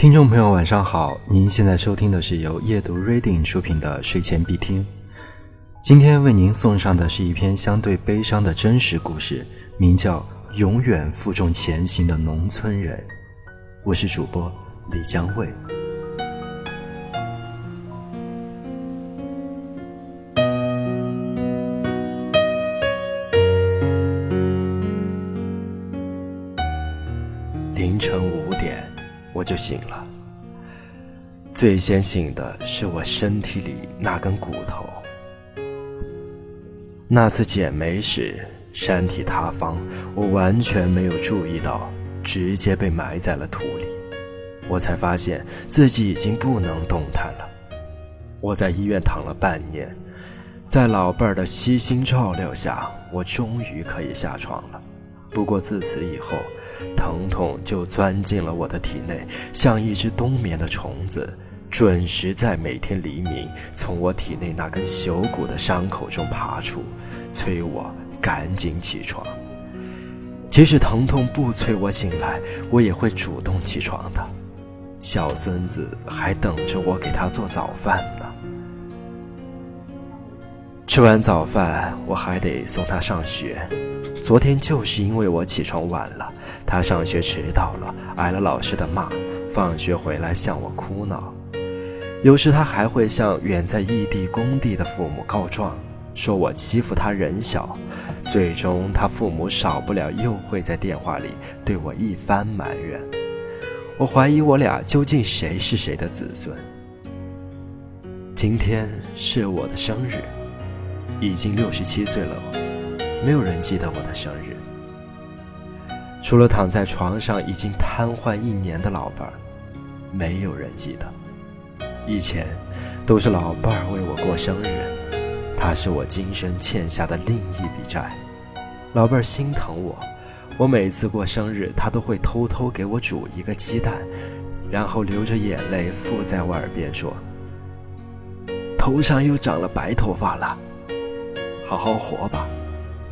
听众朋友，晚上好！您现在收听的是由夜读 Reading 出品的睡前必听。今天为您送上的是一篇相对悲伤的真实故事，名叫《永远负重前行的农村人》。我是主播李江卫。凌晨五点。我就醒了。最先醒的是我身体里那根骨头。那次捡煤时，山体塌方，我完全没有注意到，直接被埋在了土里。我才发现自己已经不能动弹了。我在医院躺了半年，在老伴儿的悉心照料下，我终于可以下床了。不过自此以后，疼痛就钻进了我的体内，像一只冬眠的虫子，准时在每天黎明从我体内那根朽骨的伤口中爬出，催我赶紧起床。即使疼痛不催我醒来，我也会主动起床的。小孙子还等着我给他做早饭呢。吃完早饭，我还得送他上学。昨天就是因为我起床晚了，他上学迟到了，挨了老师的骂。放学回来向我哭闹，有时他还会向远在异地工地的父母告状，说我欺负他人小。最终，他父母少不了又会在电话里对我一番埋怨。我怀疑我俩究竟谁是谁的子孙。今天是我的生日，已经六十七岁了。没有人记得我的生日，除了躺在床上已经瘫痪一年的老伴儿，没有人记得。以前都是老伴儿为我过生日，他是我今生欠下的另一笔债。老伴儿心疼我，我每次过生日，他都会偷偷给我煮一个鸡蛋，然后流着眼泪附在我耳边说：“头上又长了白头发了，好好活吧。”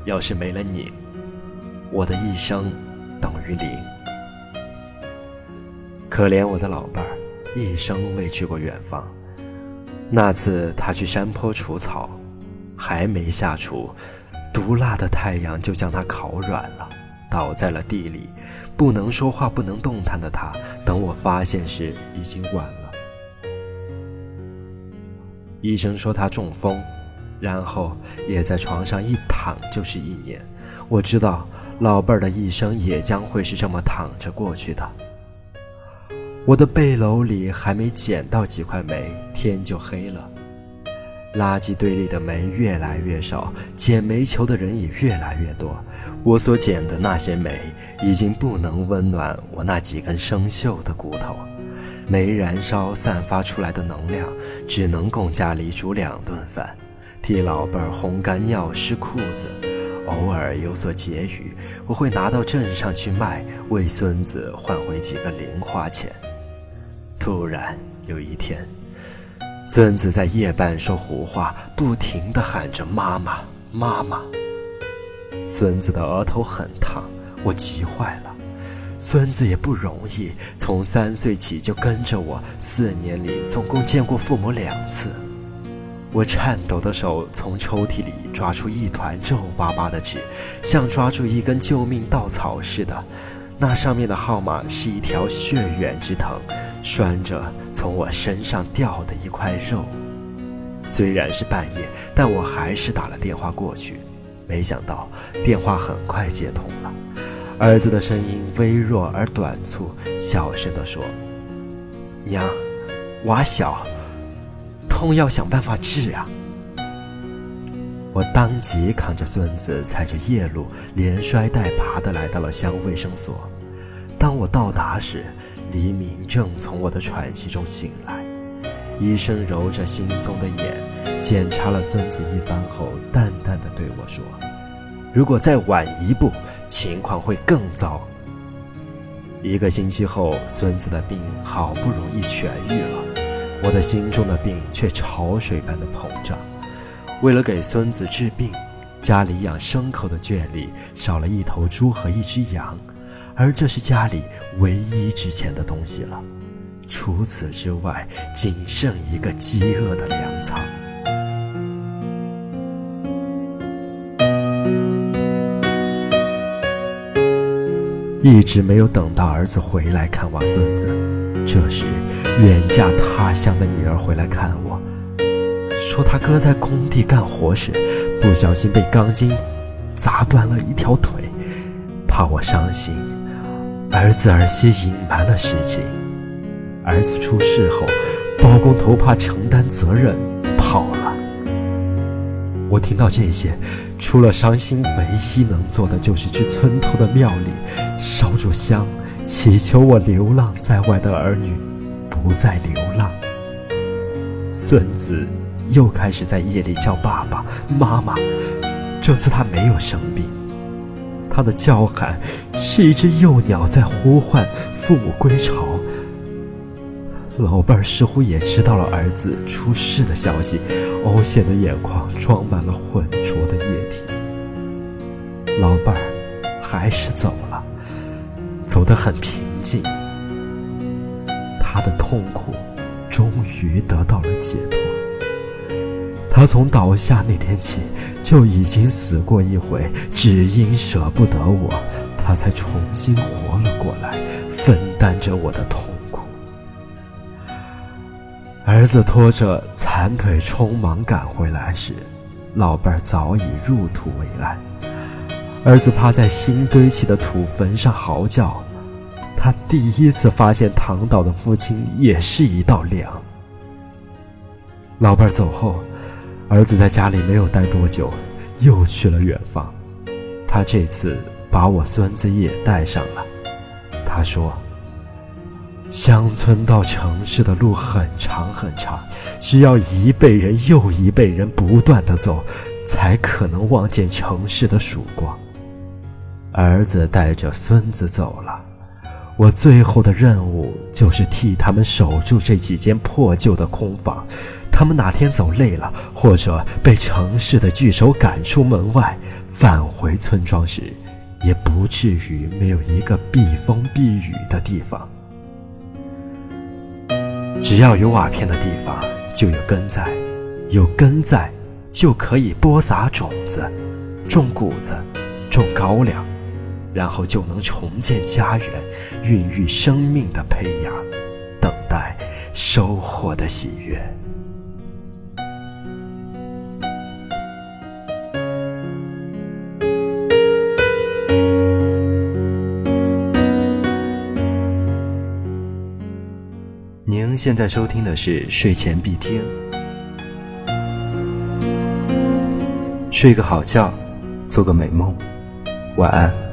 要是没了你，我的一生等于零。可怜我的老伴儿，一生未去过远方。那次他去山坡除草，还没下锄，毒辣的太阳就将他烤软了，倒在了地里。不能说话、不能动弹的他，等我发现时已经晚了。医生说他中风。然后也在床上一躺就是一年，我知道老伴儿的一生也将会是这么躺着过去的。我的背篓里还没捡到几块煤，天就黑了。垃圾堆里的煤越来越少，捡煤球的人也越来越多。我所捡的那些煤已经不能温暖我那几根生锈的骨头，煤燃烧散发出来的能量只能供家里煮两顿饭。替老伴儿烘干尿湿裤子，偶尔有所结余，我会拿到镇上去卖，为孙子换回几个零花钱。突然有一天，孙子在夜半说胡话，不停地喊着“妈妈，妈妈”。孙子的额头很烫，我急坏了。孙子也不容易，从三岁起就跟着我，四年里总共见过父母两次。我颤抖的手从抽屉里抓出一团皱巴巴的纸，像抓住一根救命稻草似的。那上面的号码是一条血缘之藤，拴着从我身上掉的一块肉。虽然是半夜，但我还是打了电话过去。没想到电话很快接通了，儿子的声音微弱而短促，小声地说：“娘，娃小。”痛要想办法治呀！我当即扛着孙子，踩着夜路，连摔带爬的来到了乡卫生所。当我到达时，黎明正从我的喘气中醒来。医生揉着惺忪的眼，检查了孙子一番后，淡淡的对我说：“如果再晚一步，情况会更糟。”一个星期后，孙子的病好不容易痊愈了。我的心中的病却潮水般的膨胀。为了给孙子治病，家里养牲口的圈里少了一头猪和一只羊，而这是家里唯一值钱的东西了。除此之外，仅剩一个饥饿的粮仓。一直没有等到儿子回来看望孙子，这时，远嫁他乡的女儿回来看我，说他哥在工地干活时，不小心被钢筋砸断了一条腿，怕我伤心，儿子儿媳隐瞒了实情。儿子出事后，包工头怕承担责任，跑了。我听到这些，除了伤心，唯一能做的就是去村头的庙里烧柱香，祈求我流浪在外的儿女不再流浪。孙子又开始在夜里叫爸爸妈妈，这次他没有生病，他的叫喊是一只幼鸟在呼唤父母归巢。老伴儿似乎也知道了儿子出事的消息，凹陷的眼眶装满了浑浊的液体。老伴儿还是走了，走得很平静。他的痛苦终于得到了解脱。他从倒下那天起就已经死过一回，只因舍不得我，他才重新活了过来，分担着我的痛苦。儿子拖着残腿匆忙赶回来时，老伴儿早已入土为安。儿子趴在新堆起的土坟上嚎叫，他第一次发现躺倒的父亲也是一道梁。老伴儿走后，儿子在家里没有待多久，又去了远方。他这次把我孙子也带上了。他说。乡村到城市的路很长很长，需要一辈人又一辈人不断的走，才可能望见城市的曙光。儿子带着孙子走了，我最后的任务就是替他们守住这几间破旧的空房。他们哪天走累了，或者被城市的巨手赶出门外，返回村庄时，也不至于没有一个避风避雨的地方。只要有瓦片的地方，就有根在；有根在，就可以播撒种子、种谷子、种高粱，然后就能重建家园，孕育生命的胚芽，等待收获的喜悦。您现在收听的是睡前必听，睡个好觉，做个美梦，晚安。